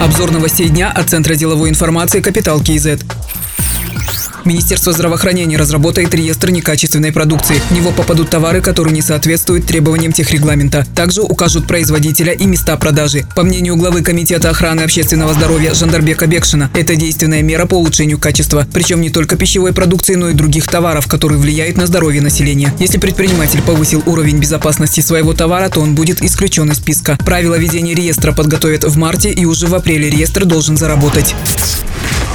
Обзор новостей дня от Центра деловой информации «Капитал КИЗ». Министерство здравоохранения разработает реестр некачественной продукции. В него попадут товары, которые не соответствуют требованиям техрегламента. Также укажут производителя и места продажи. По мнению главы Комитета охраны общественного здоровья Жандарбека Бекшина, это действенная мера по улучшению качества. Причем не только пищевой продукции, но и других товаров, которые влияют на здоровье населения. Если предприниматель повысил уровень безопасности своего товара, то он будет исключен из списка. Правила ведения реестра подготовят в марте и уже в апреле реестр должен заработать.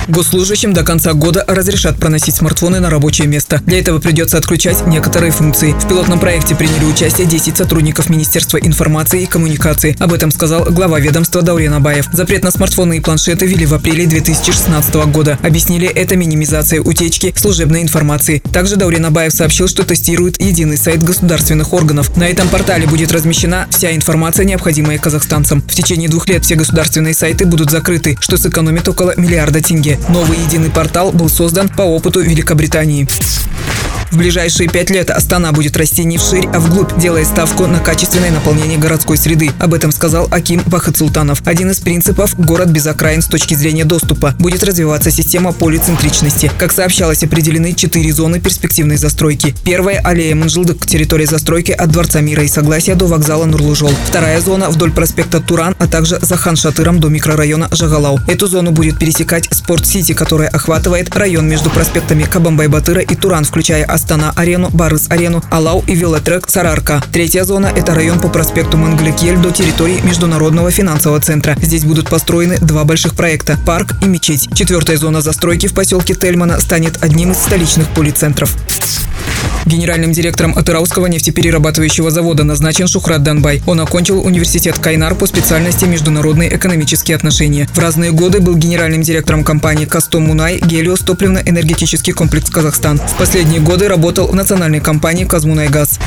Госслужащим до конца года разрешат проносить смартфоны на рабочее место. Для этого придется отключать некоторые функции. В пилотном проекте приняли участие 10 сотрудников Министерства информации и коммуникации. Об этом сказал глава ведомства Даурен Абаев. Запрет на смартфоны и планшеты ввели в апреле 2016 года. Объяснили это минимизацией утечки служебной информации. Также Даурен Абаев сообщил, что тестирует единый сайт государственных органов. На этом портале будет размещена вся информация, необходимая казахстанцам. В течение двух лет все государственные сайты будут закрыты, что сэкономит около миллиарда тенге. Новый единый портал был создан по опыту Великобритании. В ближайшие пять лет Астана будет расти не вширь, а вглубь, делая ставку на качественное наполнение городской среды. Об этом сказал Аким Вахид Султанов. Один из принципов – город без окраин с точки зрения доступа. Будет развиваться система полицентричности. Как сообщалось, определены четыре зоны перспективной застройки. Первая – аллея Манжилдык, территория застройки от Дворца мира и согласия до вокзала Нурлужол. Вторая зона – вдоль проспекта Туран, а также за Хан-Шатыром до микрорайона Жагалау. Эту зону будет пересекать Спорт-Сити, которая охватывает район между проспектами Кабамбай-Батыра и Туран, включая Астана-арену, Барыс-арену, Алау и велотрек Сарарка. Третья зона – это район по проспекту Мангликель до территории Международного финансового центра. Здесь будут построены два больших проекта – парк и мечеть. Четвертая зона застройки в поселке Тельмана станет одним из столичных полицентров. Генеральным директором Атырауского нефтеперерабатывающего завода назначен Шухрат Данбай. Он окончил университет Кайнар по специальности международные экономические отношения. В разные годы был генеральным директором компании Кастом Мунай Гелиос топливно-энергетический комплекс Казахстан. В последние годы работал в национальной компании Казмунайгаз.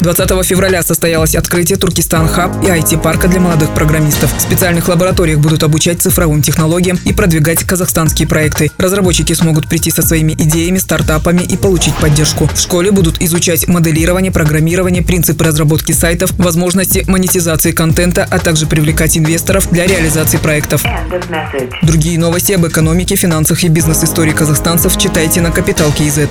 20 февраля состоялось открытие Туркестан Хаб и IT-парка для молодых программистов. В специальных лабораториях будут обучать цифровым технологиям и продвигать казахстанские проекты. Разработчики смогут прийти со своими идеями, стартапами и получить поддержку. В школе будут изучать моделирование, программирование, принципы разработки сайтов, возможности монетизации контента, а также привлекать инвесторов для реализации проектов. Другие новости об экономике, финансах и бизнес-истории казахстанцев читайте на Капитал Киезет.